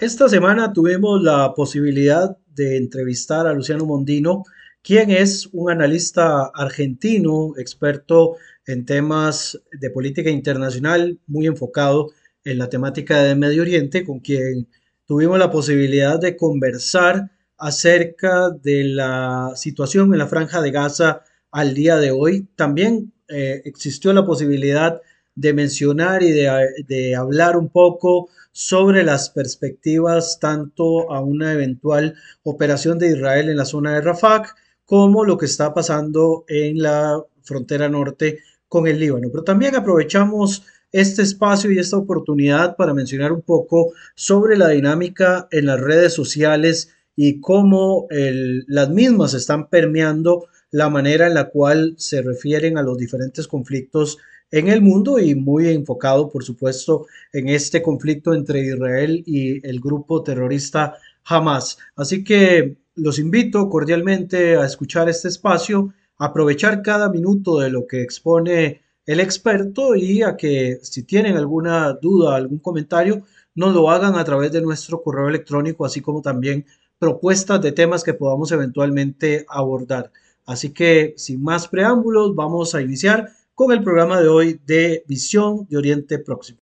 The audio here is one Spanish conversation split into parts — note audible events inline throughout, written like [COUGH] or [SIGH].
Esta semana tuvimos la posibilidad de entrevistar a Luciano Mondino, quien es un analista argentino, experto en temas de política internacional, muy enfocado en la temática de Medio Oriente, con quien tuvimos la posibilidad de conversar acerca de la situación en la franja de Gaza al día de hoy. También eh, existió la posibilidad de mencionar y de, de hablar un poco sobre las perspectivas tanto a una eventual operación de Israel en la zona de Rafah como lo que está pasando en la frontera norte con el Líbano. Pero también aprovechamos este espacio y esta oportunidad para mencionar un poco sobre la dinámica en las redes sociales y cómo el, las mismas están permeando la manera en la cual se refieren a los diferentes conflictos en el mundo y muy enfocado, por supuesto, en este conflicto entre Israel y el grupo terrorista Hamas. Así que los invito cordialmente a escuchar este espacio, aprovechar cada minuto de lo que expone el experto y a que si tienen alguna duda, algún comentario, nos lo hagan a través de nuestro correo electrónico, así como también propuestas de temas que podamos eventualmente abordar. Así que sin más preámbulos, vamos a iniciar con el programa de hoy de Visión de Oriente Próximo.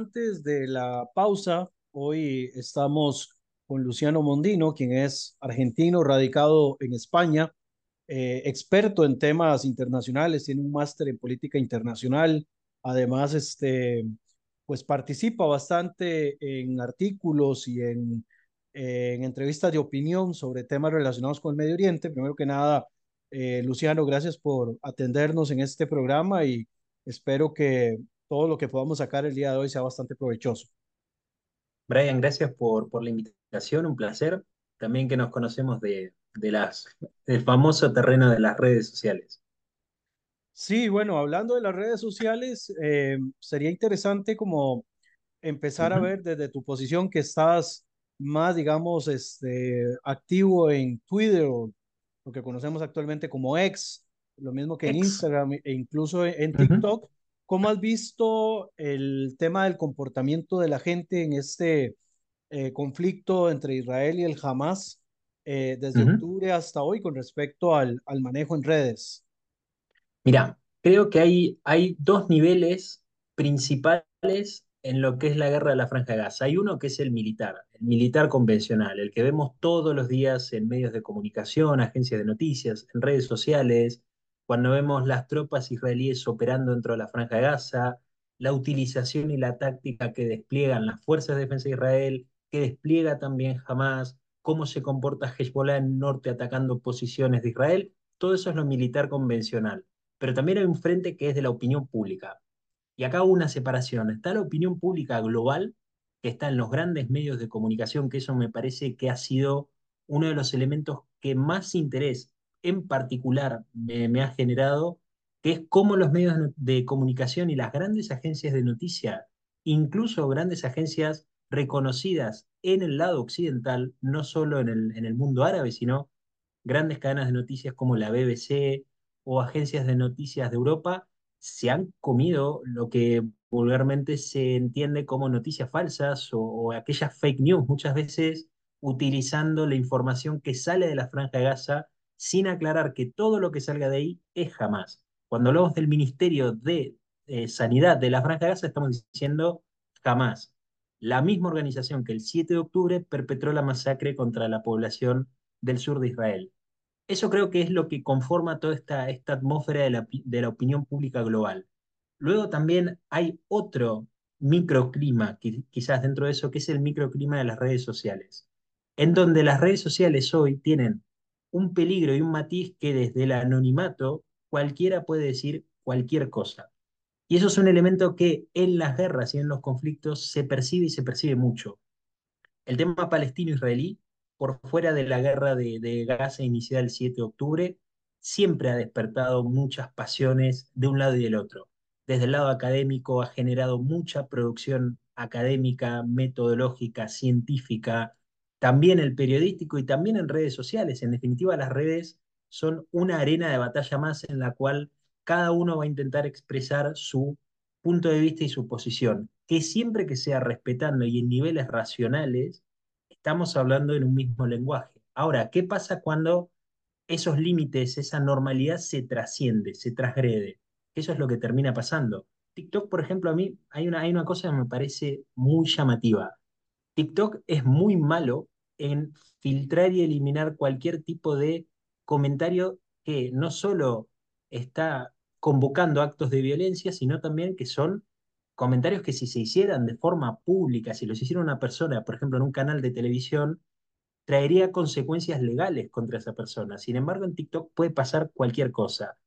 Antes de la pausa, hoy estamos con Luciano Mondino, quien es argentino, radicado en España, eh, experto en temas internacionales, tiene un máster en política internacional, además, este, pues participa bastante en artículos y en, en entrevistas de opinión sobre temas relacionados con el Medio Oriente. Primero que nada, eh, Luciano, gracias por atendernos en este programa y espero que todo lo que podamos sacar el día de hoy sea bastante provechoso. Brian, gracias por, por la invitación, un placer. También que nos conocemos de, de las, del famoso terreno de las redes sociales. Sí, bueno, hablando de las redes sociales, eh, sería interesante como empezar uh -huh. a ver desde tu posición que estás más, digamos, este, activo en Twitter o lo que conocemos actualmente como X, lo mismo que X. en Instagram e incluso en TikTok. Uh -huh. ¿Cómo has visto el tema del comportamiento de la gente en este eh, conflicto entre Israel y el Hamas eh, desde uh -huh. octubre hasta hoy con respecto al, al, manejo en redes? Mira, creo que hay, hay dos niveles principales en lo que es la guerra de la Franja de Gaza. Hay uno que es el militar, el militar convencional, el que vemos todos los días en medios de comunicación, agencias de noticias, en redes sociales, cuando vemos las tropas israelíes operando dentro de la Franja de Gaza, la utilización y la táctica que despliegan las fuerzas de defensa de Israel, que despliega también Hamas, cómo se comporta Hezbollah en el norte atacando posiciones de Israel, todo eso es lo militar convencional. Pero también hay un frente que es de la opinión pública. Y acá hubo una separación. Está la opinión pública global, que está en los grandes medios de comunicación, que eso me parece que ha sido uno de los elementos que más interés en particular me, ha generado, que es cómo los medios de comunicación y las grandes agencias de noticia, incluso grandes agencias reconocidas en el lado occidental, no solo en el, en el mundo árabe, sino grandes cadenas de noticias como la BBC o agencias de noticias de Europa, se han comido lo que vulgarmente se entiende como noticias falsas o, o aquellas fake news, muchas veces utilizando la información que sale de la franja de Gaza sin aclarar que todo lo que salga de ahí es jamás. Cuando hablamos del Ministerio de eh, Sanidad de la Franja de Gaza, estamos diciendo jamás. La misma organización que el 7 de octubre perpetró la masacre contra la población del sur de Israel. Eso creo que es lo que conforma toda esta, atmósfera de la, de la opinión pública global. Luego también hay otro microclima, quizás dentro de eso, que es el microclima de las redes sociales, en donde las redes sociales hoy tienen un peligro y un matiz que desde el anonimato cualquiera puede decir cualquier cosa. Y eso es un elemento que en las guerras y en los conflictos se percibe y se percibe mucho. el tema palestino-israelí, por fuera de la guerra de, de Gaza iniciada el 7 de octubre, siempre ha despertado muchas pasiones de un lado y del otro. Desde el lado académico ha generado mucha producción académica, metodológica, científica, también el periodístico y también en redes sociales. En definitiva, las redes son una arena de batalla más en la cual cada uno va a intentar expresar su punto de vista y su posición, que siempre que sea respetando y en niveles racionales, estamos hablando en un mismo lenguaje. Ahora, ¿qué pasa cuando esos límites, esa normalidad se trasciende, se transgrede? Eso es lo que termina pasando. TikTok, por ejemplo, a mí hay una, hay una cosa que me parece muy llamativa. TikTok es muy malo en filtrar y eliminar cualquier tipo de comentario que no solo está convocando actos de violencia, sino también que son comentarios que si se hicieran de forma pública, si los hiciera una persona, por ejemplo, en un canal de televisión, traería consecuencias legales contra esa persona. Sin embargo, en TikTok puede pasar cualquier cosa.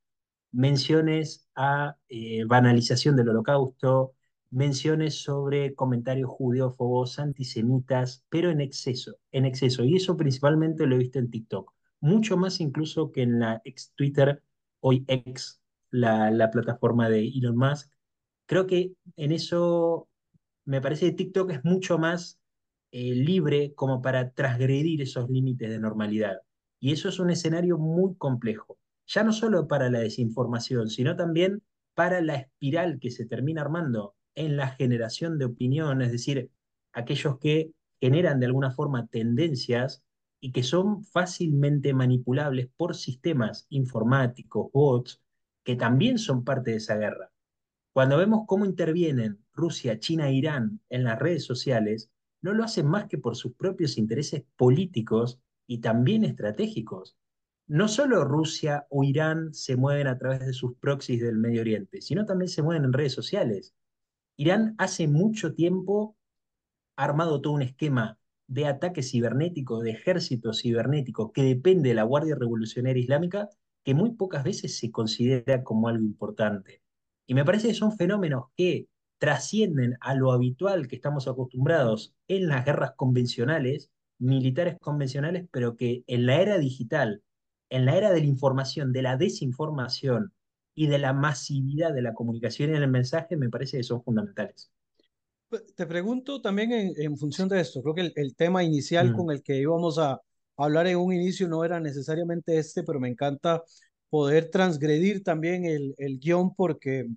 Menciones a eh, banalización del holocausto, menciones sobre comentarios judeófobos, antisemitas, pero en exceso, en exceso. Y eso principalmente lo he visto en TikTok. Mucho más incluso que en la ex Twitter, hoy ex, la, la plataforma de Elon Musk. Creo que en eso me parece que TikTok es mucho más eh, libre como para transgredir esos límites de normalidad. Y eso es un escenario muy complejo, ya no solo para la desinformación, sino también para la espiral que se termina armando en la generación de opinión, es decir, aquellos que generan de alguna forma tendencias y que son fácilmente manipulables por sistemas informáticos, bots, que también son parte de esa guerra. Cuando vemos cómo intervienen Rusia, China e Irán en las redes sociales, no lo hacen más que por sus propios intereses políticos y también estratégicos. No solo Rusia o Irán se mueven a través de sus proxies del Medio Oriente, sino también se mueven en redes sociales. Irán hace mucho tiempo ha armado todo un esquema de ataque cibernético, de ejército cibernético, que depende de la Guardia Revolucionaria Islámica, que muy pocas veces se considera como algo importante. Y me parece que son fenómenos que trascienden a lo habitual que estamos acostumbrados en las guerras convencionales, militares convencionales, pero que en la era digital, en la era de la información, de la desinformación y de la masividad de la comunicación y el mensaje, me parece que son fundamentales. Te pregunto también en, función de esto, creo que el, tema inicial mm. con el que íbamos a hablar en un inicio no era necesariamente este, pero me encanta poder transgredir también el, el guion porque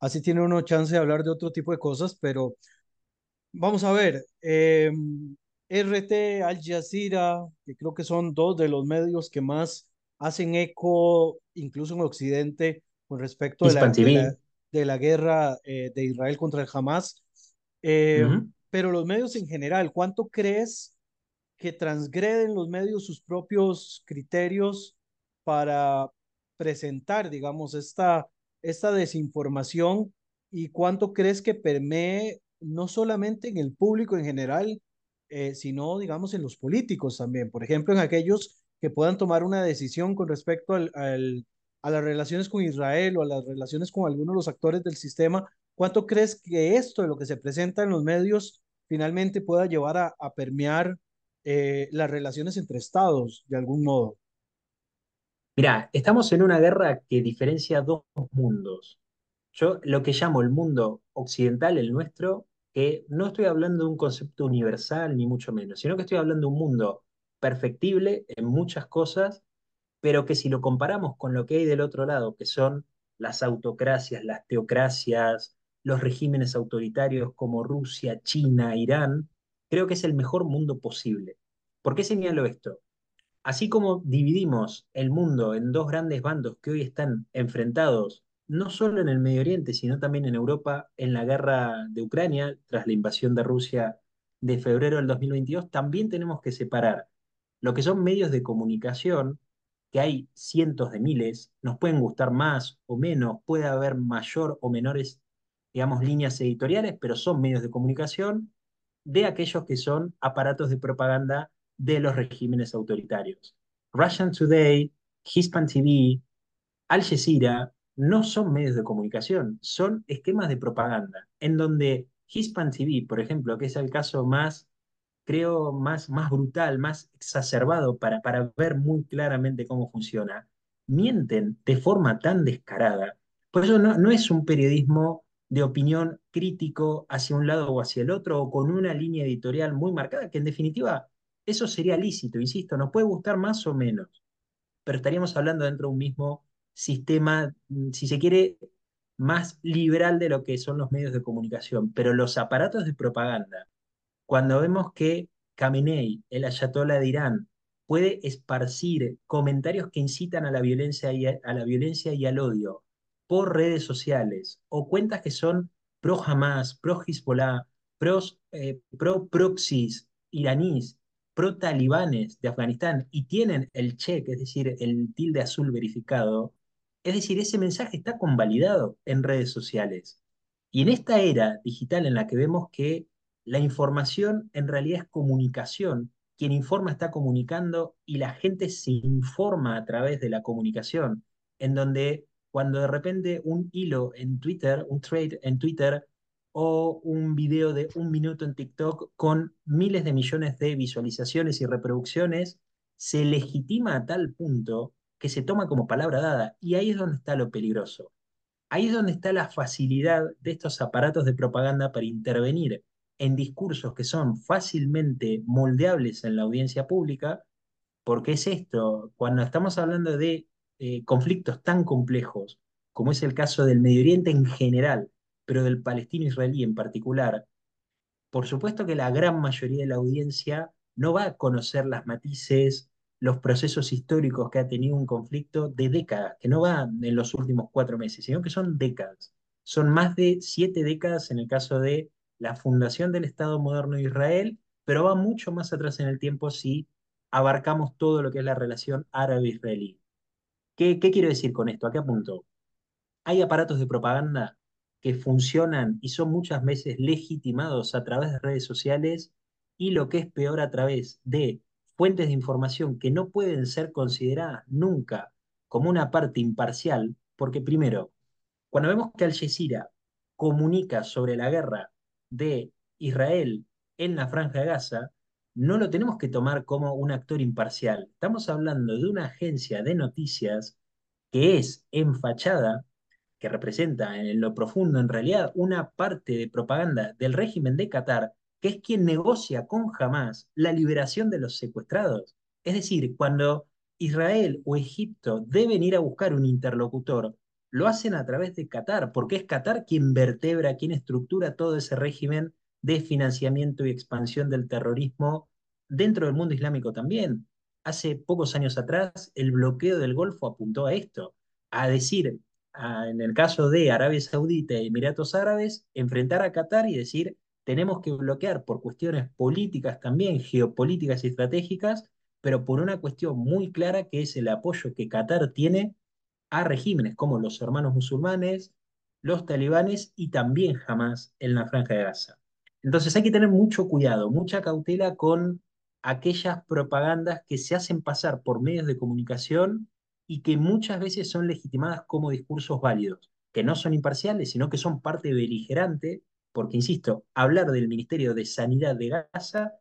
así tiene uno chance de hablar de otro tipo de cosas, pero vamos a ver, eh, RT, Al Jazeera, que creo que son dos de los medios que más hacen eco, incluso en Occidente, con respecto de la, de la, guerra eh, de Israel contra el Hamas. Eh, pero los medios en general, ¿cuánto crees que transgreden los medios sus propios criterios para presentar, digamos, esta, esta desinformación y cuánto crees que permee no solamente en el público en general, eh, sino, digamos, en los políticos también? Por ejemplo, en aquellos que puedan tomar una decisión con respecto al, a las relaciones con Israel o a las relaciones con algunos de los actores del sistema, ¿cuánto crees que esto de lo que se presenta en los medios finalmente pueda llevar a, permear eh, las relaciones entre estados de algún modo? Mira, estamos en una guerra que diferencia dos mundos. Yo lo que llamo el mundo occidental, el nuestro, que no estoy hablando de un concepto universal ni mucho menos, sino que estoy hablando de un mundo perfectible en muchas cosas, pero que si lo comparamos con lo que hay del otro lado, que son las autocracias, las teocracias, los regímenes autoritarios como Rusia, China, Irán, creo que es el mejor mundo posible. ¿Por qué señalo esto? así como dividimos el mundo en dos grandes bandos que hoy están enfrentados, no solo en el Medio Oriente, sino también en Europa, en la guerra de Ucrania, tras la invasión de Rusia de febrero del 2022, también tenemos que separar lo que son medios de comunicación, que hay cientos de miles, nos pueden gustar más o menos, puede haber mayor o menores, digamos, líneas editoriales, pero son medios de comunicación, de aquellos que son aparatos de propaganda de los regímenes autoritarios. Russian Today, Hispan TV, Al Jazeera no son medios de comunicación, son esquemas de propaganda, en donde Hispan TV, por ejemplo, que es el caso más creo, más, más brutal, más exacerbado para, para ver muy claramente cómo funciona, mienten de forma tan descarada. Por eso no, no es un periodismo de opinión crítico hacia un lado o hacia el otro, o con una línea editorial muy marcada, que en definitiva eso sería lícito, insisto, nos puede gustar más o menos, pero estaríamos hablando dentro de un mismo sistema, mm, si se quiere, más liberal de lo que son los medios de comunicación. Pero los aparatos de propaganda, cuando vemos que Khamenei, el ayatollah de Irán, puede esparcir comentarios que incitan a la violencia y, a, la violencia y al odio por redes sociales o cuentas que son pro Hamas, pro Hezbollah, pros, eh, pro proxies iraníes, pro talibanes de Afganistán y tienen el check, es decir, el tilde azul verificado, es decir, ese mensaje está convalidado en redes sociales. Y en esta era digital en la que vemos que la información en realidad es comunicación, quien informa está comunicando y la gente se informa a través de la comunicación, en donde cuando de repente un hilo en Twitter, un trade en Twitter o un video de un minuto en TikTok con miles de millones de visualizaciones y reproducciones se legitima a tal punto que se toma como palabra dada. Y ahí es donde está lo peligroso. Ahí es donde está la facilidad de estos aparatos de propaganda para intervenir en discursos que son fácilmente moldeables en la audiencia pública, porque es esto, cuando estamos hablando de eh, conflictos tan complejos, como es el caso del Medio Oriente en general, pero del palestino-israelí en particular, por supuesto que la gran mayoría de la audiencia no va a conocer las matices, los procesos históricos que ha tenido un conflicto de décadas, que no va en los últimos cuatro meses, sino que son décadas. Son más de siete décadas en el caso de la fundación del Estado moderno de Israel, pero va mucho más atrás en el tiempo si abarcamos todo lo que es la relación árabe-israelí. ¿Qué, ¿Qué quiero decir con esto? ¿A qué apunto? Hay aparatos de propaganda que funcionan y son muchas veces legitimados a través de redes sociales y lo que es peor a través de fuentes de información que no pueden ser consideradas nunca como una parte imparcial, porque primero, cuando vemos que Al Jazeera comunica sobre la guerra de Israel en la Franja de Gaza, no lo tenemos que tomar como un actor imparcial. Estamos hablando de una agencia de noticias que es en fachada, que representa en lo profundo en realidad una parte de propaganda del régimen de Qatar, que es quien negocia con Hamas la liberación de los secuestrados. Es decir, cuando Israel o Egipto deben ir a buscar un interlocutor, lo hacen a través de Qatar, porque es Qatar quien vertebra, quien estructura todo ese régimen de financiamiento y expansión del terrorismo dentro del mundo islámico también. Hace pocos años atrás, el bloqueo del Golfo apuntó a esto, a decir, en el caso de Arabia Saudita y Emiratos Árabes, enfrentar a Qatar y decir, tenemos que bloquear por cuestiones políticas también, geopolíticas y estratégicas, pero por una cuestión muy clara que es el apoyo que Qatar tiene a regímenes como los hermanos musulmanes, los talibanes y también Hamas en la franja de Gaza. Entonces hay que tener mucho cuidado, mucha cautela con aquellas propagandas que se hacen pasar por medios de comunicación y que muchas veces son legitimadas como discursos válidos, que no son imparciales, sino que son parte beligerante, porque, insisto, hablar del Ministerio de Sanidad de Gaza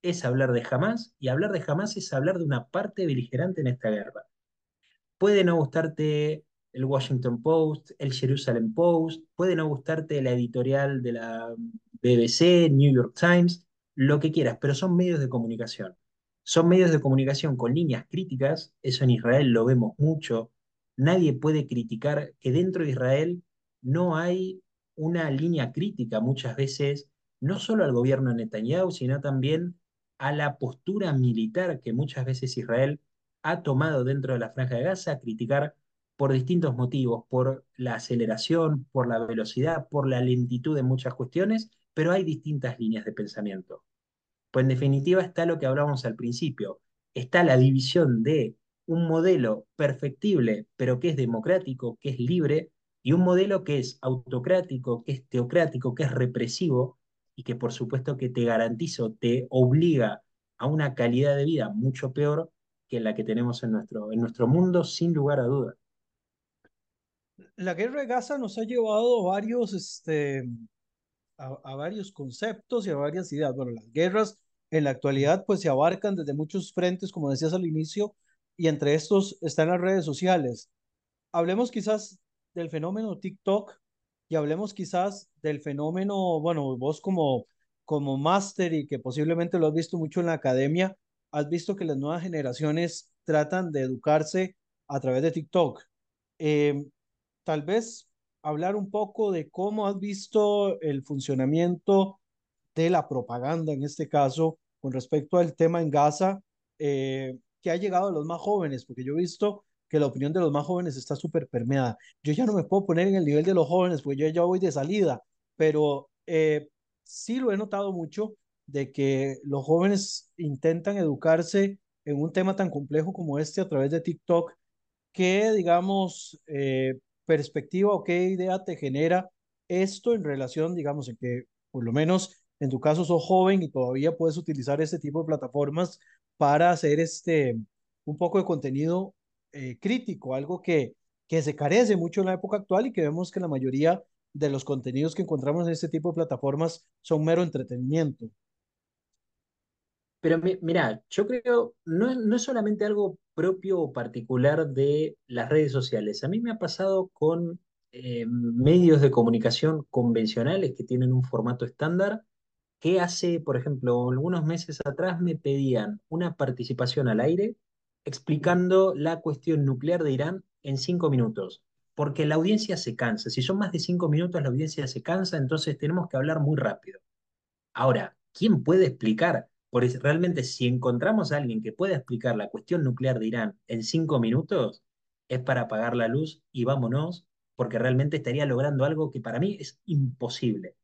es hablar de Hamas, y hablar de Hamas es hablar de una parte beligerante en esta guerra. Puede no gustarte el Washington Post, el Jerusalem Post, puede no gustarte la editorial de la BBC, New York Times, lo que quieras, pero son medios de comunicación. Son medios de comunicación con líneas críticas, eso en Israel lo vemos mucho. Nadie puede criticar que dentro de Israel no hay una línea crítica muchas veces, no solo al gobierno de Netanyahu, sino también a la postura militar que muchas veces Israel ha tomado dentro de la franja de Gaza, a criticar por distintos motivos, por la aceleración, por la velocidad, por la lentitud de muchas cuestiones, pero hay distintas líneas de pensamiento. Pues en definitiva está lo que hablábamos al principio, está la división de un modelo perfectible, pero que es democrático, que es libre, y un modelo que es autocrático, que es teocrático, que es represivo, y que por supuesto que te garantizo, te obliga a una calidad de vida mucho peor que la que tenemos en nuestro, en nuestro mundo, sin lugar a dudas. La guerra de Gaza nos ha llevado varios, este, a varios conceptos y a varias ideas. Bueno, las guerras en la actualidad pues se abarcan desde muchos frentes, como decías al inicio, y entre estos están las redes sociales. Hablemos quizás del fenómeno TikTok y hablemos quizás del fenómeno, bueno, vos como, como máster y que posiblemente lo has visto mucho en la academia, has visto que las nuevas generaciones tratan de educarse a través de TikTok. Eh, tal vez hablar un poco de cómo has visto el funcionamiento de la propaganda, en este caso, con respecto al tema en Gaza, eh, que ha llegado a los más jóvenes, porque yo he visto que la opinión de los más jóvenes está súper permeada. Yo ya no me puedo poner en el nivel de los jóvenes, porque yo ya voy de salida, pero eh, sí lo he notado mucho de que los jóvenes intentan educarse en un tema tan complejo como este a través de TikTok, ¿qué, digamos, eh, perspectiva o qué idea te genera esto en relación, digamos, en que por lo menos en tu caso sos joven y todavía puedes utilizar este tipo de plataformas para hacer este, un poco de contenido eh, crítico, algo que, que se carece mucho en la época actual y que vemos que la mayoría de los contenidos que encontramos en este tipo de plataformas son mero entretenimiento. Pero mira, yo creo, no, no es solamente algo propio o particular de las redes sociales. A mí me ha pasado con eh, medios de comunicación convencionales que tienen un formato estándar, que hace, por ejemplo, algunos meses atrás me pedían una participación al aire explicando la cuestión nuclear de Irán en cinco minutos, porque la audiencia se cansa. Si son más de cinco minutos, la audiencia se cansa, entonces tenemos que hablar muy rápido. Ahora, ¿quién puede explicar? Por eso, realmente, si encontramos a alguien que pueda explicar la cuestión nuclear de Irán en cinco minutos, es para apagar la luz y vámonos, porque realmente estaría logrando algo que para mí es imposible.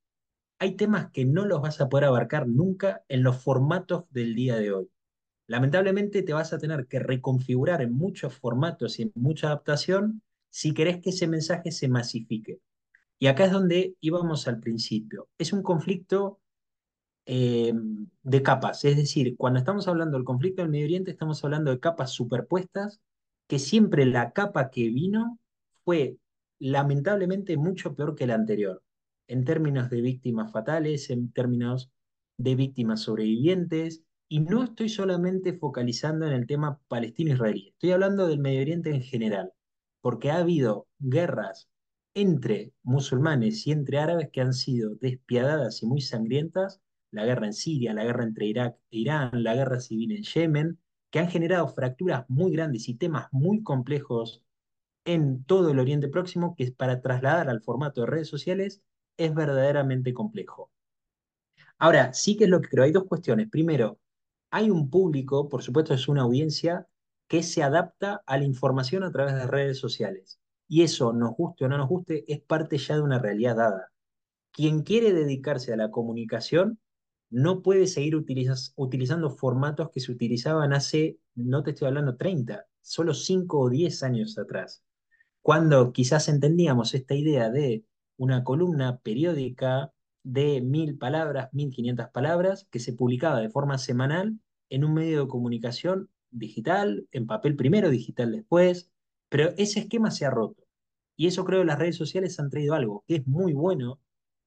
Hay temas que no los vas a poder abarcar nunca en los formatos del día de hoy. Lamentablemente te vas a tener que reconfigurar en muchos formatos y en mucha adaptación si querés que ese mensaje se masifique. Y acá es donde íbamos al principio. Es un conflicto eh, de capas. Es decir, cuando estamos hablando del conflicto del Medio Oriente, estamos hablando de capas superpuestas, que siempre la capa que vino fue lamentablemente mucho peor que la anterior, en términos de víctimas fatales, en términos de víctimas sobrevivientes. Y no estoy solamente focalizando en el tema palestino-israelí, estoy hablando del Medio Oriente en general, porque ha habido guerras entre musulmanes y entre árabes que han sido despiadadas y muy sangrientas la guerra en Siria, la guerra entre Irak e Irán, la guerra civil en Yemen, que han generado fracturas muy grandes y temas muy complejos en todo el Oriente Próximo, que para trasladar al formato de redes sociales es verdaderamente complejo. Ahora, sí que es lo que creo. Hay dos cuestiones. Primero, hay un público, por supuesto es una audiencia, que se adapta a la información a través de redes sociales. Y eso, nos guste o no nos guste, es parte ya de una realidad dada. Quien quiere dedicarse a la comunicación no puede seguir utilizando formatos que se utilizaban hace, no te estoy hablando 30, solo 5 o 10 años atrás, cuando quizás entendíamos esta idea de una columna periódica de mil palabras, 1500 palabras, que se publicaba de forma semanal en un medio de comunicación digital, en papel primero, digital después, pero ese esquema se ha roto. Y eso creo que las redes sociales han traído algo que es muy bueno,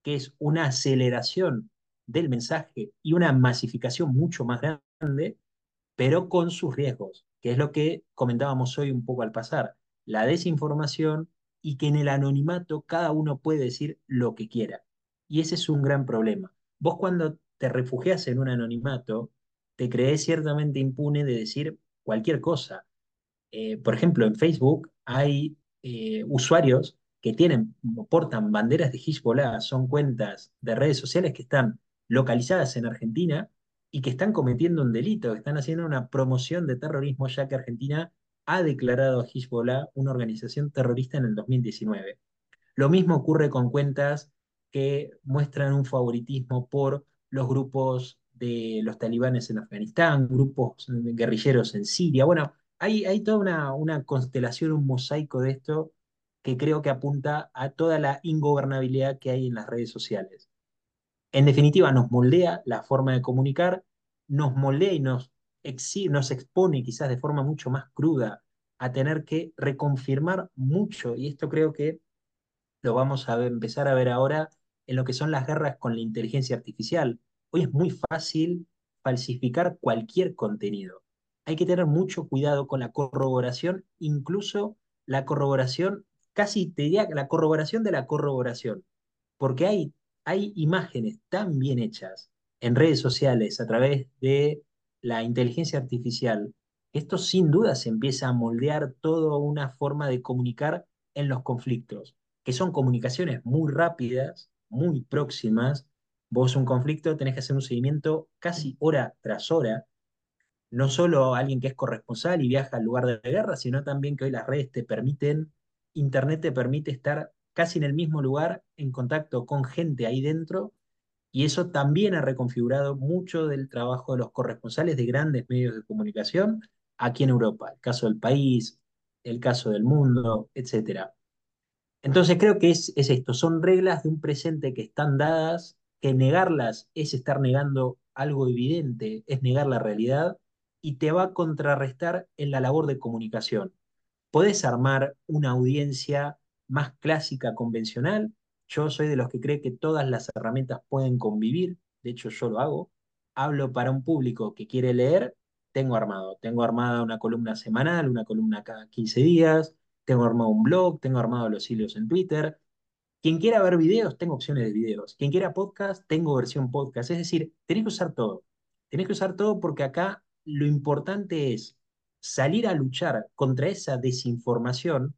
que es una aceleración del mensaje y una masificación mucho más grande, pero con sus riesgos, que es lo que comentábamos hoy un poco al pasar, la desinformación y que en el anonimato cada uno puede decir lo que quiera. Y ese es un gran problema. Vos cuando te refugias en un anonimato, te crees ciertamente impune de decir cualquier cosa. Eh, por ejemplo, en Facebook hay eh, usuarios que tienen, portan banderas de Hezbollah, son cuentas de redes sociales que están localizadas en Argentina y que están cometiendo un delito, están haciendo una promoción de terrorismo, ya que Argentina ha declarado a Hezbollah una organización terrorista en el 2019. Lo mismo ocurre con cuentas que muestran un favoritismo por los grupos de los talibanes en Afganistán, grupos guerrilleros en Siria. Bueno, hay, toda una constelación, un mosaico de esto que creo que apunta a toda la ingobernabilidad que hay en las redes sociales. En definitiva, nos moldea la forma de comunicar, nos moldea y nos, nos expone quizás de forma mucho más cruda a tener que reconfirmar mucho, y esto creo que lo vamos a empezar a ver ahora en lo que son las guerras con la inteligencia artificial. Hoy es muy fácil falsificar cualquier contenido. Hay que tener mucho cuidado con la corroboración, incluso la corroboración, casi te diría la corroboración de la corroboración, porque hay, hay imágenes tan bien hechas en redes sociales a través de la inteligencia artificial, esto sin duda se empieza a moldear toda una forma de comunicar en los conflictos, que son comunicaciones muy rápidas, muy próximas. Vos un conflicto tenés que hacer un seguimiento casi hora tras hora, no solo alguien que es corresponsal y viaja al lugar de la guerra, sino también que hoy las redes te permiten, Internet te permite estar casi en el mismo lugar, en contacto con gente ahí dentro, y eso también ha reconfigurado mucho del trabajo de los corresponsales de grandes medios de comunicación aquí en Europa, el caso del país, el caso del mundo, etc. Entonces creo que es, es esto, son reglas de un presente que están dadas, que negarlas es estar negando algo evidente, es negar la realidad, y te va a contrarrestar en la labor de comunicación. Podés armar una audiencia más clásica, convencional. Yo soy de los que cree que todas las herramientas pueden convivir, de hecho yo lo hago. Hablo para un público que quiere leer, tengo armado. Tengo armada una columna semanal, una columna cada 15 días, tengo armado un blog, tengo armado los hilos en Twitter. Quien quiera ver videos, tengo opciones de videos. Quien quiera podcast, tengo versión podcast. Es decir, tenés que usar todo. Tenés que usar todo porque acá lo importante es salir a luchar contra esa desinformación,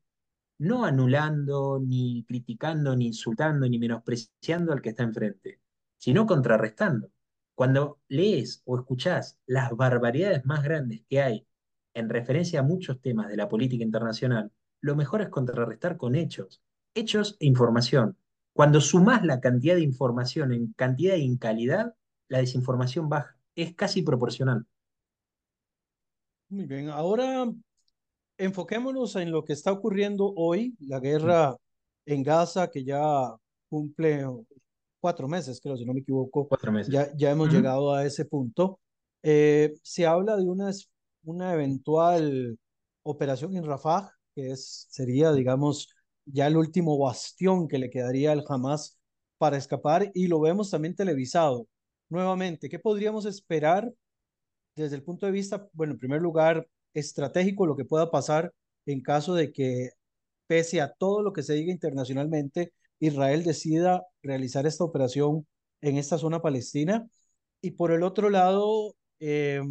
no anulando, ni criticando, ni insultando, ni menospreciando al que está enfrente, sino contrarrestando. Cuando lees o escuchás las barbaridades más grandes que hay en referencia a muchos temas de la política internacional, lo mejor es contrarrestar con hechos, hechos e información. Cuando sumás la cantidad de información en cantidad y en calidad, la desinformación baja. Es casi proporcional. Muy bien, ahora enfoquémonos en lo que está ocurriendo hoy, la guerra en Gaza, que ya cumple cuatro meses, creo, si no me equivoco. Cuatro meses. Ya, ya hemos llegado a ese punto. Eh, se habla de una, una eventual operación en Rafah, que es, sería, digamos, ya el último bastión que le quedaría al Hamas para escapar, y lo vemos también televisado. Nuevamente, ¿qué podríamos esperar desde el punto de vista, bueno, en primer lugar, estratégico, lo que pueda pasar en caso de que, pese a todo lo que se diga internacionalmente, Israel decida realizar esta operación en esta zona palestina? Y por el otro lado, eh,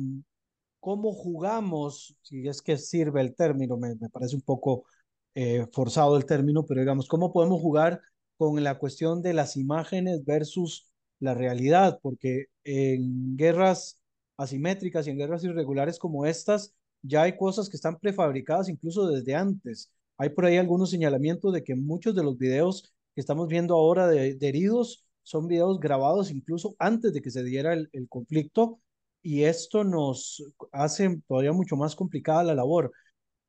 ¿cómo jugamos? Si es que sirve el término, me, me parece un poco eh, forzado el término, pero digamos, ¿cómo podemos jugar con la cuestión de las imágenes versus la realidad? Porque en guerras asimétricas y en guerras irregulares como estas, ya hay cosas que están prefabricadas incluso desde antes. Hay por ahí algunos señalamientos de que muchos de los videos que estamos viendo ahora de, heridos son videos grabados incluso antes de que se diera el, conflicto y esto nos hace todavía mucho más complicada la labor.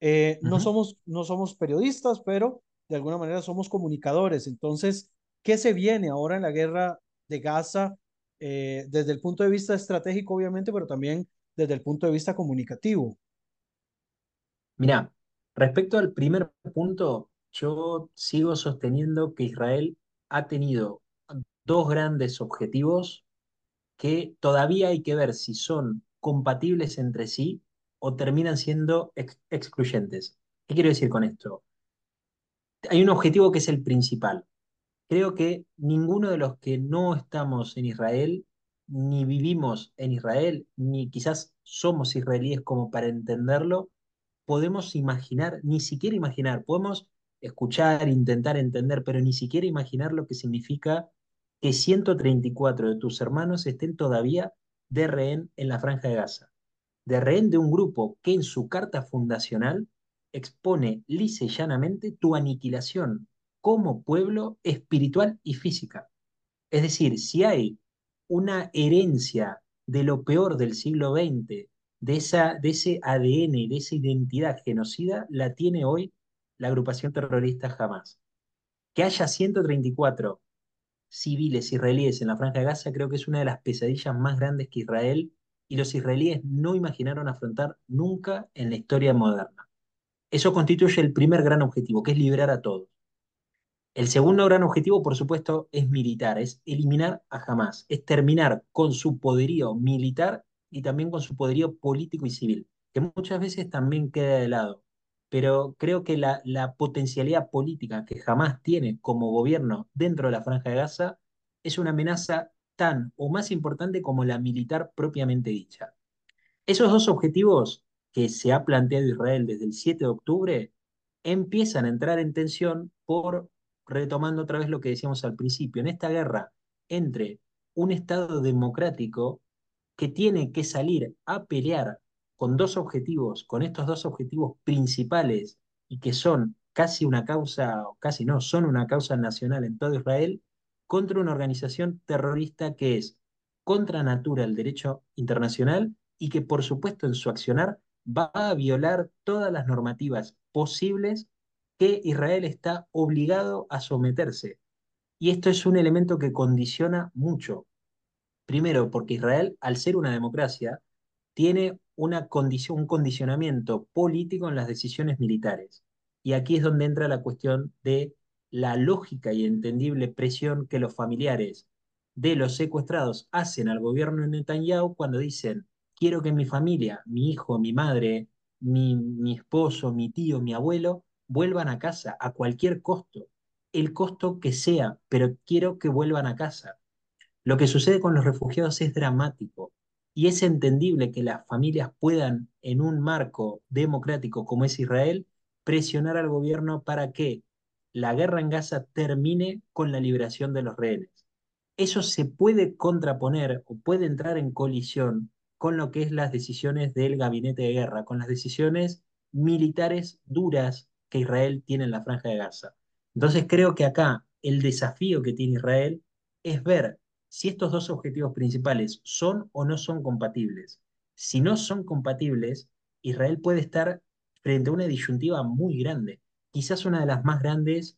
Eh, no, somos, no somos periodistas, pero de alguna manera somos comunicadores. Entonces, ¿qué se viene ahora en la guerra de Gaza eh, desde el punto de vista estratégico, obviamente, pero también desde el punto de vista comunicativo? Mira, respecto al primer punto, yo sigo sosteniendo que Israel ha tenido dos grandes objetivos que todavía hay que ver si son compatibles entre sí o terminan siendo excluyentes. ¿Qué quiero decir con esto? Hay un objetivo que es el principal. Creo que ninguno de los que no estamos en Israel, ni vivimos en Israel, ni quizás somos israelíes como para entenderlo, podemos imaginar, ni siquiera imaginar, podemos escuchar, intentar entender, pero ni siquiera imaginar lo que significa que 134 de tus hermanos estén todavía de rehén en la franja de Gaza, de rehén de un grupo que en su carta fundacional expone lisa y llanamente tu aniquilación como pueblo espiritual y física. Es decir, si hay una herencia de lo peor del siglo XX, de, esa, de ese ADN, de esa identidad genocida, la tiene hoy la agrupación terrorista jamás. Que haya 134 civiles israelíes en la franja de Gaza creo que es una de las pesadillas más grandes que Israel y los israelíes no imaginaron afrontar nunca en la historia moderna. Eso constituye el primer gran objetivo, que es liberar a todos. El segundo gran objetivo, por supuesto, es militar, es eliminar a Hamas, es terminar con su poderío militar y también con su poderío político y civil, que muchas veces también queda de lado. Pero creo que la, potencialidad política que jamás tiene como gobierno dentro de la Franja de Gaza es una amenaza tan o más importante como la militar propiamente dicha. Esos dos objetivos que se ha planteado Israel desde el 7 de octubre empiezan a entrar en tensión por, retomando otra vez lo que decíamos al principio, en esta guerra entre un Estado democrático que tiene que salir a pelear con dos objetivos, con estos dos objetivos principales y que son casi una causa, o casi no, son una causa nacional en todo Israel, contra una organización terrorista que es contra natura el derecho internacional y que por supuesto en su accionar va a violar todas las normativas posibles que Israel está obligado a someterse. Y esto es un elemento que condiciona mucho. Primero, porque Israel, al ser una democracia, tiene un condicionamiento político en las decisiones militares. Y aquí es donde entra la cuestión de la lógica y entendible presión que los familiares de los secuestrados hacen al gobierno de Netanyahu cuando dicen, quiero que mi familia, mi hijo, mi madre, mi esposo, mi tío, mi abuelo, vuelvan a casa a cualquier costo, el costo que sea, pero quiero que vuelvan a casa. Lo que sucede con los refugiados es dramático y es entendible que las familias puedan, en un marco democrático como es Israel, presionar al gobierno para que la guerra en Gaza termine con la liberación de los rehenes. Eso se puede contraponer o puede entrar en colisión con lo que es las decisiones del gabinete de guerra, con las decisiones militares duras que Israel tiene en la franja de Gaza. Entonces creo que acá el desafío que tiene Israel es ver si estos dos objetivos principales son o no son compatibles. Si no son compatibles, Israel puede estar frente a una disyuntiva muy grande, quizás una de las más grandes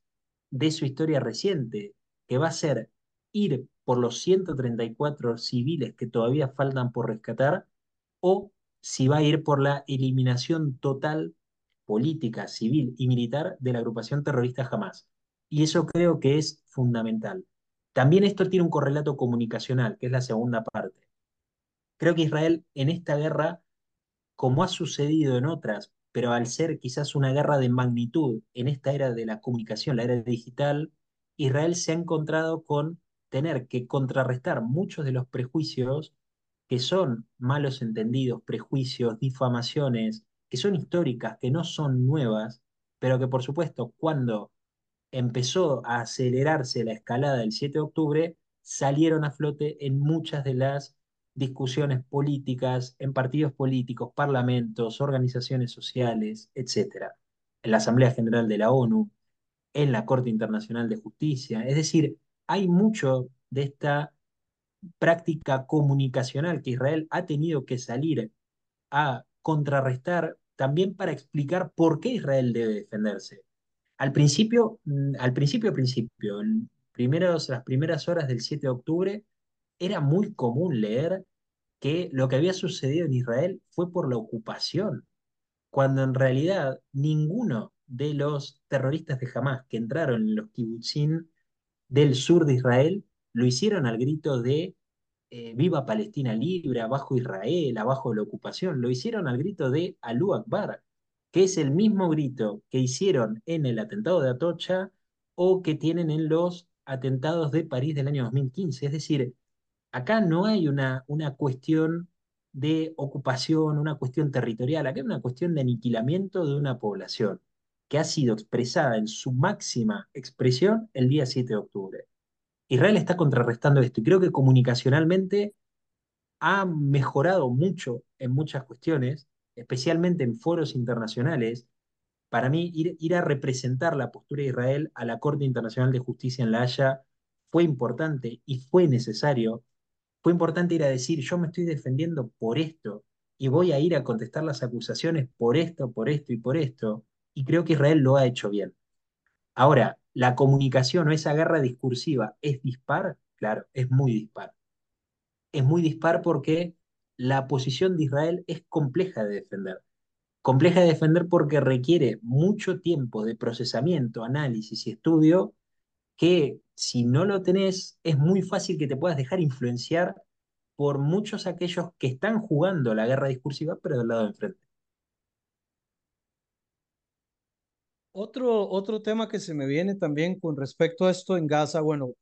de su historia reciente, que va a ser ir por los 134 civiles que todavía faltan por rescatar o si va a ir por la eliminación total política, civil y militar de la agrupación terrorista Hamas. Y eso creo que es fundamental. También esto tiene un correlato comunicacional, que es la segunda parte. Creo que Israel en esta guerra, como ha sucedido en otras, pero al ser quizás una guerra de magnitud en esta era de la comunicación, la era digital, Israel se ha encontrado con tener que contrarrestar muchos de los prejuicios que son malos entendidos, prejuicios, difamaciones, que son históricas, que no son nuevas, pero que por supuesto cuando empezó a acelerarse la escalada del 7 de octubre, salieron a flote en muchas de las discusiones políticas, en partidos políticos, parlamentos, organizaciones sociales, etc. En la Asamblea General de la ONU, en la Corte Internacional de Justicia. Es decir, hay mucho de esta práctica comunicacional que Israel ha tenido que salir a contrarrestar también para explicar por qué Israel debe defenderse. Al principio, mm, al principio, principio, en primeros, las primeras horas del 7 de octubre, era muy común leer que lo que había sucedido en Israel fue por la ocupación, cuando en realidad ninguno de los terroristas de Hamas que entraron en los kibbutzim del sur de Israel lo hicieron al grito de eh, Viva Palestina libre, abajo Israel, abajo la ocupación, lo hicieron al grito de Alú Akbar, que es el mismo grito que hicieron en el atentado de Atocha o que tienen en los atentados de París del año 2015. Es decir, acá no hay una, una cuestión de ocupación, una cuestión territorial, acá hay una cuestión de aniquilamiento de una población que ha sido expresada en su máxima expresión el día 7 de octubre. Israel está contrarrestando esto y creo que comunicacionalmente ha mejorado mucho en muchas cuestiones, especialmente en foros internacionales. Para mí, ir, ir, a representar la postura de Israel a la Corte Internacional de Justicia en La Haya fue importante y fue necesario. Fue importante ir a decir, yo me estoy defendiendo por esto y voy a ir a contestar las acusaciones por esto, por esto y por esto. Y creo que Israel lo ha hecho bien. Ahora, la comunicación o esa guerra discursiva es dispar, claro, es muy dispar. Es muy dispar porque la posición de Israel es compleja de defender. Compleja de defender porque requiere mucho tiempo de procesamiento, análisis y estudio que si no lo tenés es muy fácil que te puedas dejar influenciar por muchos aquellos que están jugando la guerra discursiva, pero del lado de enfrente. Otro, otro tema que se me viene también con respecto a esto en Gaza, bueno,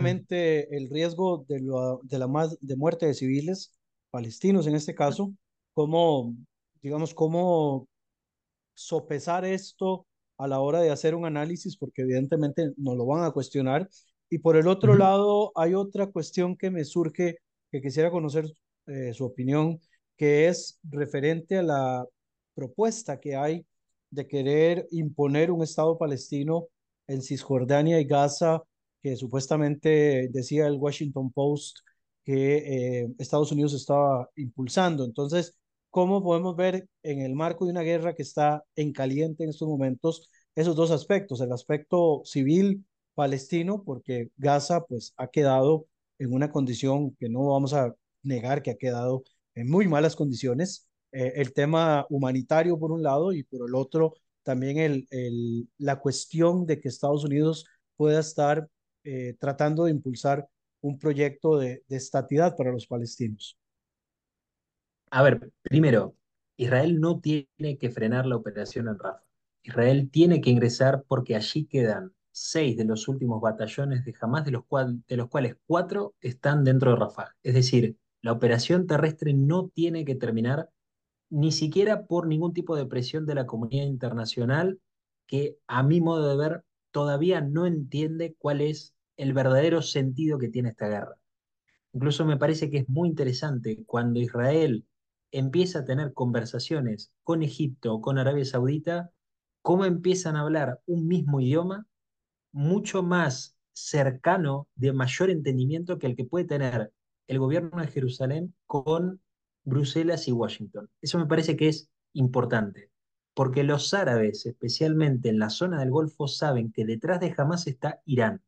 Mm, obviamente el riesgo de, lo- de la más, de muerte de civiles palestinos en este caso, cómo, digamos, cómo sopesar esto a la hora de hacer un análisis, porque evidentemente nos lo van a cuestionar. Y por el otro lado, hay otra cuestión que me surge, que quisiera conocer eh, su opinión, que es referente a la propuesta que hay de querer imponer un Estado palestino en Cisjordania y Gaza, que supuestamente decía el Washington Post que eh, Estados Unidos estaba impulsando. Entonces, cómo podemos ver en el marco de una guerra que está en caliente en estos momentos esos dos aspectos, el aspecto civil palestino, porque Gaza pues ha quedado en una condición que no vamos a negar que ha quedado en muy malas condiciones, eh, el tema humanitario por un lado y por el otro también el, el, la cuestión de que Estados Unidos pueda estar eh, tratando de impulsar un proyecto de, estatidad para los palestinos. A ver, primero, Israel no tiene que frenar la operación en Rafah. Israel tiene que ingresar porque allí quedan seis de los últimos batallones de Hamas, de los, de los cuales cuatro están dentro de Rafah. Es decir, la operación terrestre no tiene que terminar ni siquiera por ningún tipo de presión de la comunidad internacional que, a mi modo de ver, todavía no entiende cuál es el verdadero sentido que tiene esta guerra. Incluso me parece que es muy interesante cuando Israel empieza a tener conversaciones con Egipto o con Arabia Saudita, cómo empiezan a hablar un mismo idioma mucho más cercano, de mayor entendimiento que el que puede tener el gobierno de Jerusalén con Bruselas y Washington. Eso me parece que es importante, porque los árabes, especialmente en la zona del Golfo, saben que detrás de Hamas está Irán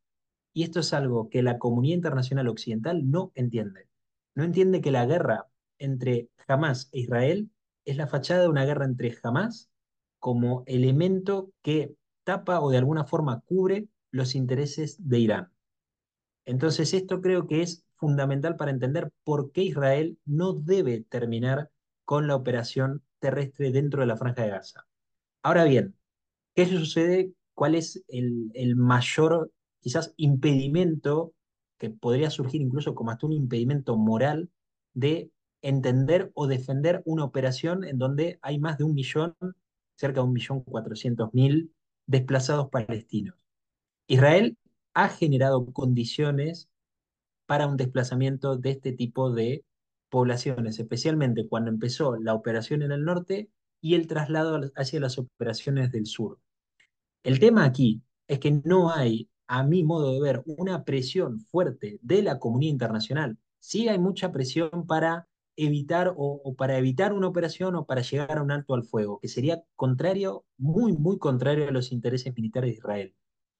y esto es algo que la comunidad internacional occidental no entiende. No entiende que la guerra entre Hamas e Israel es la fachada de una guerra entre Hamas como elemento que tapa o de alguna forma cubre los intereses de Irán. Entonces esto creo que es fundamental para entender por qué Israel no debe terminar con la operación terrestre dentro de la Franja de Gaza. Ahora bien, ¿Qué sucede? ¿Cuál es el, el mayor, quizás, impedimento que podría surgir incluso como hasta un impedimento moral de entender o defender una operación en donde hay más de un millón, cerca de un millón cuatrocientos mil desplazados palestinos? Israel ha generado condiciones para un desplazamiento de este tipo de poblaciones, especialmente cuando empezó la operación en el norte y el traslado hacia las operaciones del sur. El tema aquí es que no hay, a mi modo de ver, una presión fuerte de la comunidad internacional. Sí hay mucha presión para evitar o, para evitar una operación o para llegar a un alto al fuego, que sería contrario, muy, muy contrario a los intereses militares de Israel.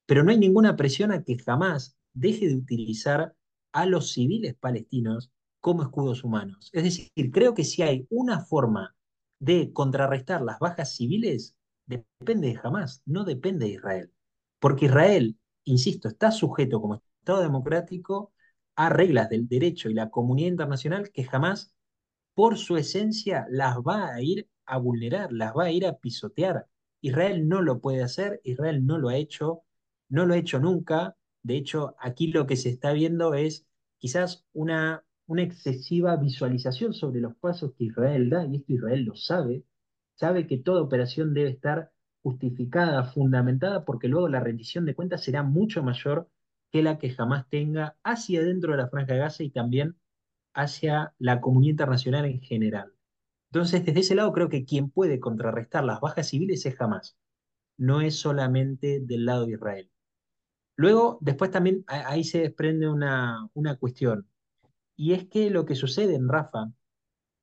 Pero no hay ninguna presión a que jamás deje de utilizar a los civiles palestinos como escudos humanos. Es decir, creo que si hay una forma de contrarrestar las bajas civiles, depende de Hamas, no depende de Israel. Porque Israel, insisto, está sujeto como Estado democrático a reglas del derecho y la comunidad internacional que jamás, por su esencia, las va a ir a vulnerar, las va a ir a pisotear. Israel no lo puede hacer, Israel no lo ha hecho, no lo ha hecho nunca. De hecho, aquí lo que se está viendo es quizás una, excesiva visualización sobre los pasos que Israel da, y esto Israel lo sabe, sabe que toda operación debe estar justificada, fundamentada, porque luego la rendición de cuentas será mucho mayor que la que jamás tenga hacia dentro de la Franja de Gaza y también hacia la comunidad internacional en general. Entonces, desde ese lado creo que quien puede contrarrestar las bajas civiles es jamás, no es solamente del lado de Israel. Luego, después también ahí se desprende una, una cuestión, y es que lo que sucede en Rafa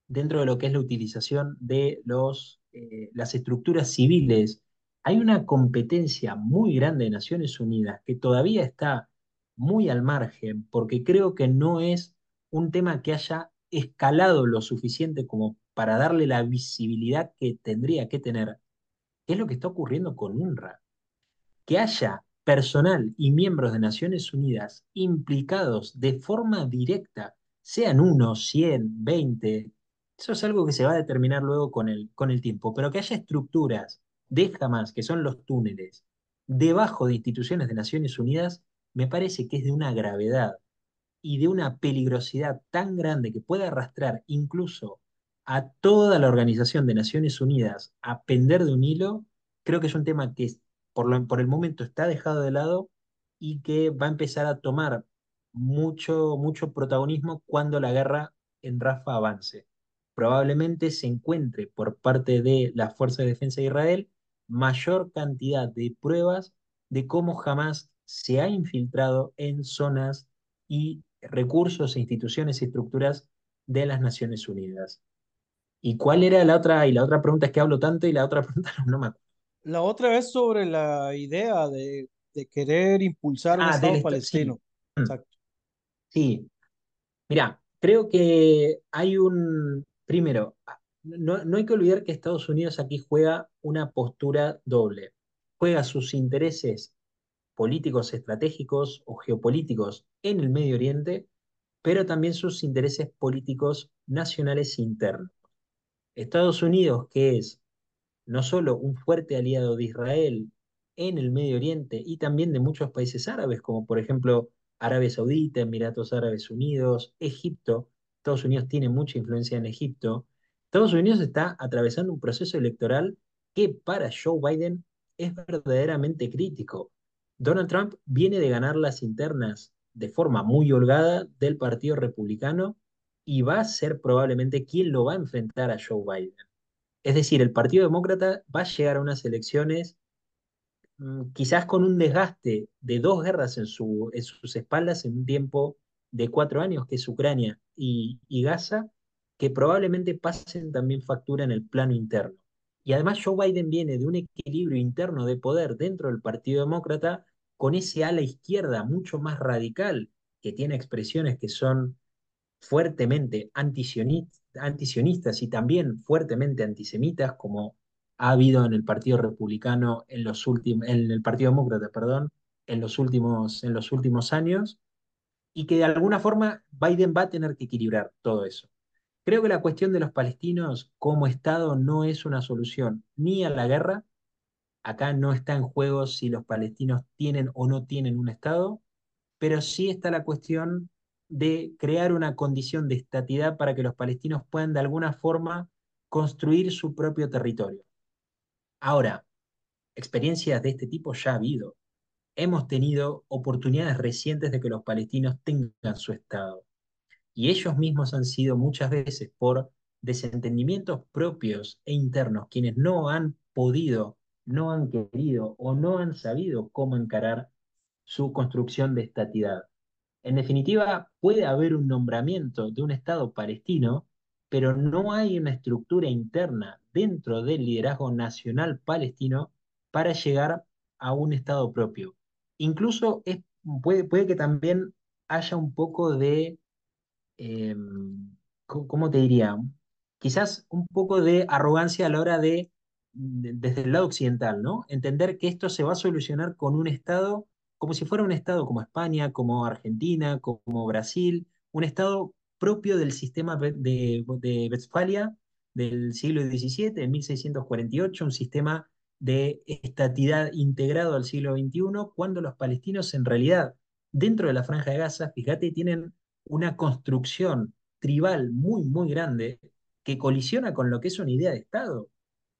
dentro de lo que es la utilización de los, eh, las estructuras civiles, hay una competencia muy grande de Naciones Unidas que todavía está muy al margen, porque creo que no es un tema que haya escalado lo suficiente como para darle la visibilidad que tendría que tener, ¿Qué es lo que está ocurriendo con UNRWA. Que haya personal y miembros de Naciones Unidas implicados de forma directa sean uno, cien, veinte, eso es algo que se va a determinar luego con el, con el tiempo, pero que haya estructuras de Hamas, que son los túneles, debajo de instituciones de Naciones Unidas, me parece que es de una gravedad y de una peligrosidad tan grande que puede arrastrar incluso a toda la Organización de Naciones Unidas a pender de un hilo, creo que es un tema que por, lo, por el momento está dejado de lado y que va a empezar a tomar mucho, mucho protagonismo cuando la guerra en Rafa avance. Probablemente se encuentre por parte de las Fuerzas de Defensa de Israel mayor cantidad de pruebas de cómo jamás se ha infiltrado en zonas y recursos, e instituciones y estructuras de las Naciones Unidas. ¿Y cuál era la otra? Y la otra pregunta es que hablo tanto y la otra [LAUGHS] pregunta no, me acuerdo. La otra es sobre la idea de, de querer impulsar un ah, Estado palestino. Sí. Exacto. Sí. Mira, creo que hay un, primero, no, no hay que olvidar que Estados Unidos aquí juega una postura doble. Juega sus intereses políticos estratégicos o geopolíticos en el Medio Oriente, pero también sus intereses políticos nacionales internos. Estados Unidos, que es no solo un fuerte aliado de Israel en el Medio Oriente y también de muchos países árabes, como por ejemplo Arabia Saudita, Emiratos Árabes Unidos, Egipto. Estados Unidos tiene mucha influencia en Egipto. Estados Unidos está atravesando un proceso electoral que para Joe Biden es verdaderamente crítico. Donald Trump viene de ganar las internas de forma muy holgada del Partido Republicano y va a ser probablemente quien lo va a enfrentar a Joe Biden. Es decir, el Partido Demócrata va a llegar a unas elecciones mm, quizás con un desgaste de dos guerras en, su, en, sus espaldas en un tiempo de cuatro años, que es Ucrania y Gaza, que probablemente pasen también factura en el plano interno. Y además Joe Biden viene de un equilibrio interno de poder dentro del Partido Demócrata con ese ala izquierda mucho más radical, que tiene expresiones que son fuertemente antisionistas y también fuertemente antisemitas, como ha habido en el Partido Republicano en los últimos, en el Partido Demócrata, perdón, en los últimos, en los últimos años, y que de alguna forma Biden va a tener que equilibrar todo eso. Creo que la cuestión de los palestinos como Estado no es una solución ni a la guerra, acá no está en juego si los palestinos tienen o no tienen un Estado, pero sí está la cuestión de crear una condición de estatidad para que los palestinos puedan de alguna forma construir su propio territorio. Ahora, experiencias de este tipo ya ha habido. Hemos tenido oportunidades recientes de que los palestinos tengan su Estado. Y ellos mismos han sido muchas veces por desentendimientos propios e internos quienes no han podido no han querido o no han sabido cómo encarar su construcción de estatidad. En definitiva, puede haber un nombramiento de un Estado palestino, pero no hay una estructura interna dentro del liderazgo nacional palestino para llegar a un Estado propio. Incluso puede, puede, que también haya un poco de, em, ¿cómo te diría? Quizás un poco de arrogancia a la hora de desde el lado occidental, ¿no? Entender que esto se va a solucionar con un Estado, como si fuera un Estado como España, como Argentina, como Brasil, un Estado propio del sistema de, de Westfalia del siglo XVII, en 1648, un sistema de estatidad integrado al siglo XXI, cuando los palestinos en realidad, dentro de la franja de Gaza, fíjate, tienen una construcción tribal muy, muy grande que colisiona con lo que es una idea de Estado.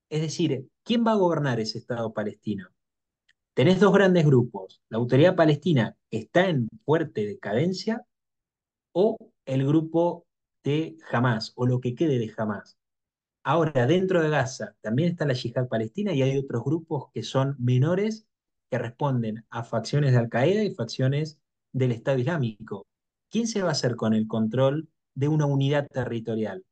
Es decir, ¿quién va a gobernar ese Estado palestino? Tenés dos grandes grupos, la autoridad palestina está en fuerte decadencia o el grupo de Hamas o lo que quede de Hamas. Ahora, dentro de Gaza también está la yihad palestina y hay otros grupos que son menores que responden a facciones de Al-Qaeda y facciones del Estado Islámico. ¿Quién se va a hacer con el control de una unidad territorial?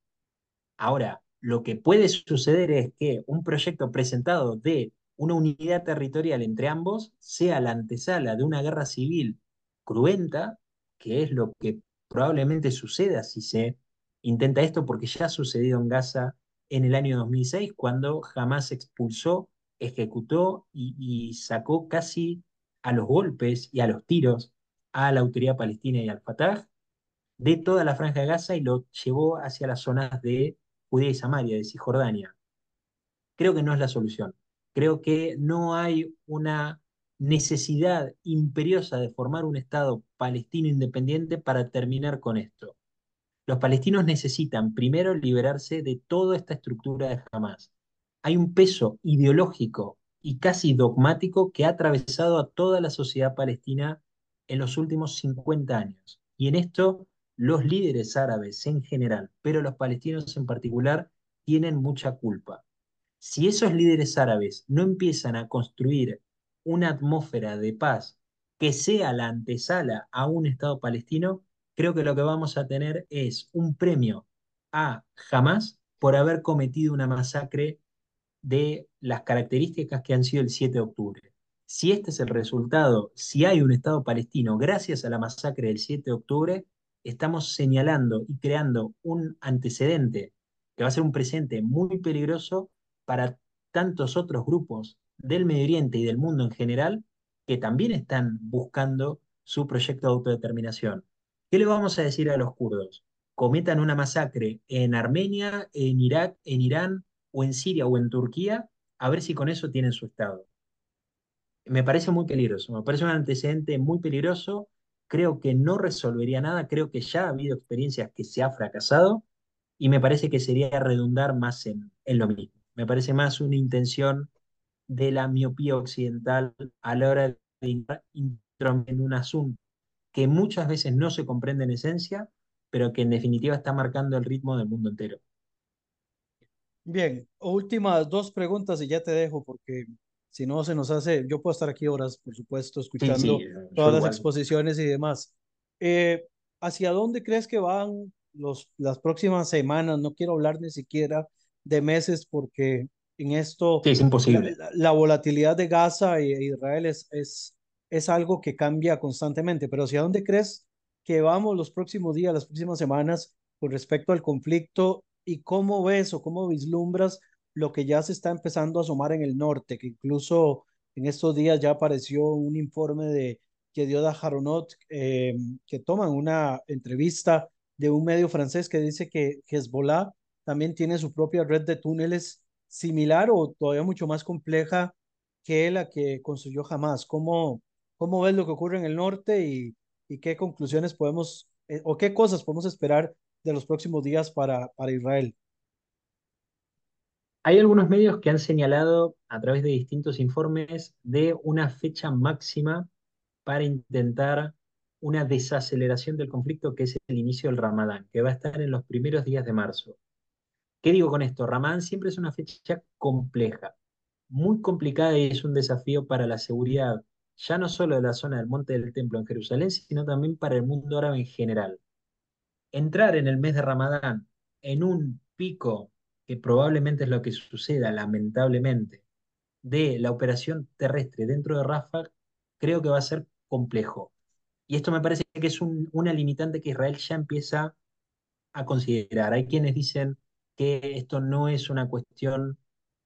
Ahora, lo que puede suceder es que un proyecto presentado de una unidad territorial entre ambos sea la antesala de una guerra civil cruenta, que es lo que probablemente suceda si se intenta esto, porque ya ha sucedido en Gaza en el año 2006, cuando jamás expulsó, ejecutó y, y sacó casi a los golpes y a los tiros a la autoridad palestina y al Fatah. de toda la franja de Gaza y lo llevó hacia las zonas de Judea y Samaria, de Cisjordania. Creo que no es la solución. Creo que no hay una necesidad imperiosa de formar un Estado palestino independiente para terminar con esto. Los palestinos necesitan primero liberarse de toda esta estructura de Hamas. Hay un peso ideológico y casi dogmático que ha atravesado a toda la sociedad palestina en los últimos 50 años. Y en esto los líderes árabes en general, pero los palestinos en particular, tienen mucha culpa. Si esos líderes árabes no empiezan a construir una atmósfera de paz que sea la antesala a un Estado palestino, creo que lo que vamos a tener es un premio a Hamas por haber cometido una masacre de las características que han sido el 7 de octubre. Si este es el resultado, si hay un Estado palestino gracias a la masacre del 7 de octubre, estamos señalando y creando un antecedente que va a ser un presente muy peligroso para tantos otros grupos del Medio Oriente y del mundo en general que también están buscando su proyecto de autodeterminación. ¿Qué le vamos a decir a los kurdos? Cometan una masacre en Armenia, en Irak, en Irán, o en Siria o en Turquía, a ver si con eso tienen su Estado. Me parece muy peligroso, me parece un antecedente muy peligroso, creo que no resolvería nada, creo que ya ha habido experiencias que se ha fracasado y me parece que sería redundar más en, lo mismo. Me parece más una intención de la miopía occidental a la hora de entrar en un asunto que muchas veces no se comprende en esencia, pero que en definitiva está marcando el ritmo del mundo entero. Bien, últimas dos preguntas y ya te dejo porque si no se nos hace, yo puedo estar aquí horas, por supuesto, escuchando todas las exposiciones y demás. Eh, ¿Hacia dónde crees que van los, las próximas semanas? No quiero hablar ni siquiera de meses porque en esto es imposible. La, volatilidad de Gaza e Israel es, es, es algo que cambia constantemente, pero ¿hacia dónde crees que vamos los próximos días, las próximas semanas con respecto al conflicto ¿Y cómo ves o cómo vislumbras lo que ya se está empezando a asomar en el norte? Que incluso en estos días ya apareció un informe de que dio da Haronot, eh, que toman una entrevista de un medio francés que dice que Hezbollah también tiene su propia red de túneles similar o todavía mucho más compleja que la que construyó Hamas. ¿Cómo, cómo ves lo que ocurre en el norte y, y qué conclusiones podemos eh, o qué cosas podemos esperar de los próximos días para, para Israel. Hay algunos medios que han señalado a través de distintos informes de una fecha máxima para intentar una desaceleración del conflicto, que es el inicio del Ramadán, que va a estar en los primeros días de marzo. ¿Qué digo con esto? Ramadán siempre es una fecha compleja, muy complicada y es un desafío para la seguridad, ya no solo de la zona del Monte del Templo en Jerusalén, sino también para el mundo árabe en general entrar en el mes de Ramadán en un pico, que probablemente es lo que suceda, lamentablemente, de la operación terrestre dentro de Rafah, creo que va a ser complejo. Y esto me parece que es una limitante que Israel ya empieza a considerar. Hay quienes dicen que esto no es una cuestión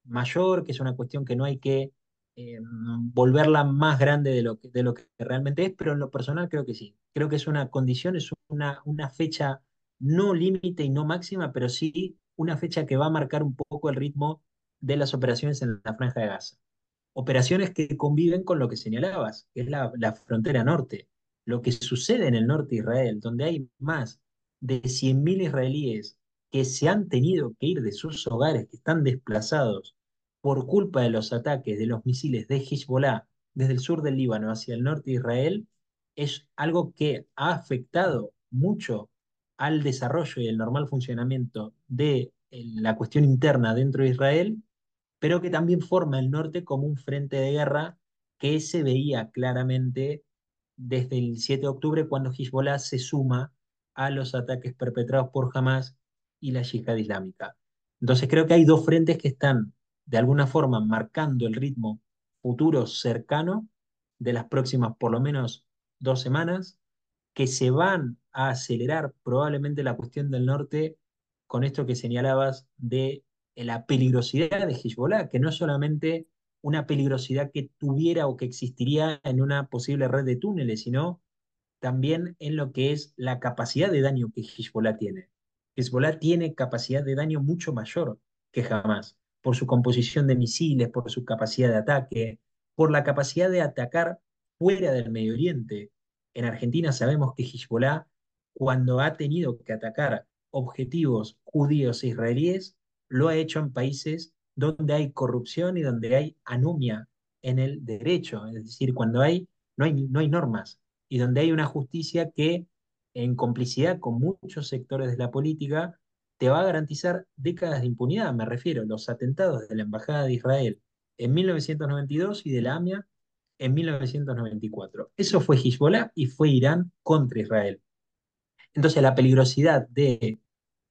mayor, que es una cuestión que no hay que eh, volverla más grande de lo, que, realmente es, pero en lo personal creo que sí. Creo que es una condición, es una fecha no límite y no máxima, pero sí una fecha que va a marcar un poco el ritmo de las operaciones en la franja de Gaza. Operaciones que conviven con lo que señalabas, que es la, la frontera norte. Lo que sucede en el norte de Israel, donde hay más de 100.000 israelíes que se han tenido que ir de sus hogares, que están desplazados por culpa de los ataques de los misiles de Hezbollah desde el sur del Líbano hacia el norte de Israel, es algo que ha afectado mucho al desarrollo y el normal funcionamiento de la cuestión interna dentro de Israel, pero que también forma el norte como un frente de guerra que se veía claramente desde el 7 de octubre cuando Hezbollah se suma a los ataques perpetrados por Hamas y la yihad islámica. Entonces creo que hay dos frentes que están de alguna forma marcando el ritmo futuro cercano de las próximas por lo menos dos semanas, que se van a acelerar probablemente la cuestión del norte con esto que señalabas de la peligrosidad de Hezbollah, que no es solamente una peligrosidad que tuviera o que existiría en una posible red de túneles, sino también en lo que es la capacidad de daño que Hezbollah tiene. Hezbollah tiene capacidad de daño mucho mayor que jamás, por su composición de misiles, por su capacidad de ataque, por la capacidad de atacar fuera del Medio Oriente. En Argentina sabemos que Hezbollah, cuando ha tenido que atacar objetivos judíos e israelíes, lo ha hecho en países donde hay corrupción y donde hay anomia en el derecho, es decir, cuando no, hay, no hay normas y donde hay una justicia que, en complicidad con muchos sectores de la política, te va a garantizar décadas de impunidad. Me refiero a los atentados de la Embajada de Israel en 1992 y de la AMIA en 1994. Eso fue Hezbollah y fue Irán contra Israel. Entonces la peligrosidad de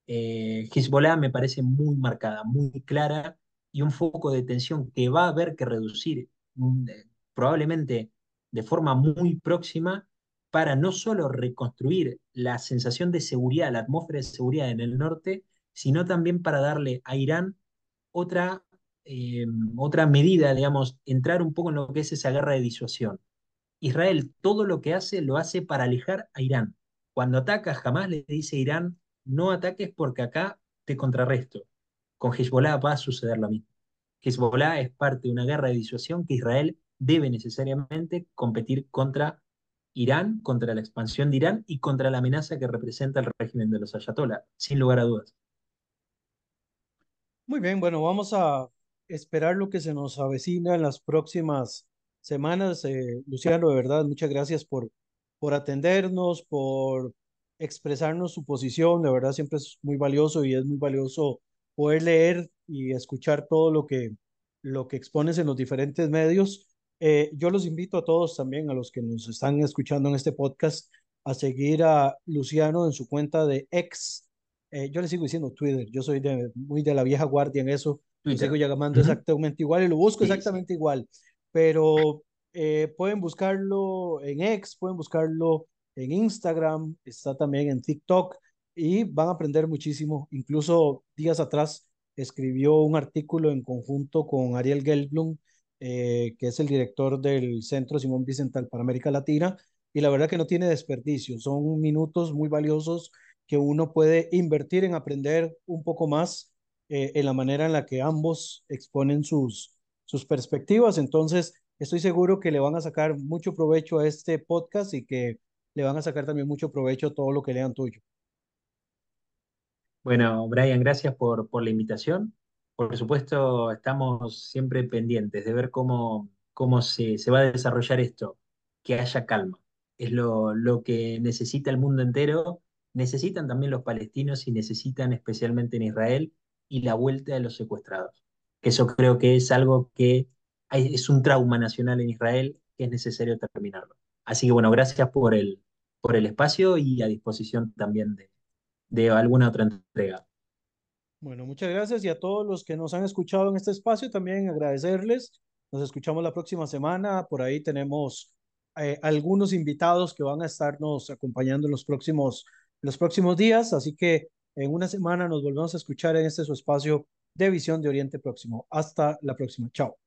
eh, Hezbollah me parece muy marcada, muy clara y un foco de tensión que va a haber que reducir mm, eh, probablemente de forma muy próxima para no solo reconstruir la sensación de seguridad, la atmósfera de seguridad en el norte, sino también para darle a Irán otra, eh, otra medida, digamos, entrar un poco en lo que es esa guerra de disuasión. Israel todo lo que hace lo hace para alejar a Irán. Cuando ataca, jamás le dice a Irán, no ataques porque acá te contrarresto. Con Hezbollah va a suceder lo mismo. Hezbollah es parte de una guerra de disuasión que Israel debe necesariamente competir contra Irán, contra la expansión de Irán y contra la amenaza que representa el régimen de los ayatollah, sin lugar a dudas. Muy bien, bueno, vamos a esperar lo que se nos avecina en las próximas semanas. Eh, Luciano, de verdad, muchas gracias por, por atendernos, por expresarnos su posición. De verdad, siempre es muy valioso y es muy valioso poder leer y escuchar todo lo que, lo que expones en los diferentes medios. Eh, yo los invito a todos también, a los que nos están escuchando en este podcast, a seguir a Luciano en su cuenta de ex. Eh, yo le sigo diciendo Twitter, yo soy muy de la vieja guardia en eso, sigo llamando exactamente igual y lo busco exactamente igual, pero eh, pueden buscarlo en ex, pueden buscarlo en Instagram, está también en TikTok y van a aprender muchísimo. Incluso días atrás escribió un artículo en conjunto con Ariel Gelblum eh, que es el director del Centro Simón Vicental para América Latina, y la verdad que no tiene desperdicio, son minutos muy valiosos que uno puede invertir en aprender un poco más eh, en la manera en la que ambos exponen sus, sus perspectivas. Entonces, estoy seguro que le van a sacar mucho provecho a este podcast y que le van a sacar también mucho provecho a todo lo que lean tuyo. Bueno, Brian, gracias por, por la invitación. Por supuesto, estamos siempre pendientes de ver cómo, cómo se, se va a desarrollar esto, que haya calma. Es lo, lo que necesita el mundo entero, necesitan también los palestinos y necesitan especialmente en Israel y la vuelta de los secuestrados. Eso creo que es algo que es un trauma nacional en Israel que es necesario terminarlo. Así que bueno, gracias por el, por el espacio y a disposición también de, de alguna otra entrega. Bueno, muchas gracias y a todos los que nos han escuchado en este espacio también agradecerles. Nos escuchamos la próxima semana. Por ahí tenemos eh, algunos invitados que van a estarnos acompañando en los próximos, los próximos días. Así que en una semana nos volvemos a escuchar en este su espacio de visión de Oriente Próximo. Hasta la próxima. Chao.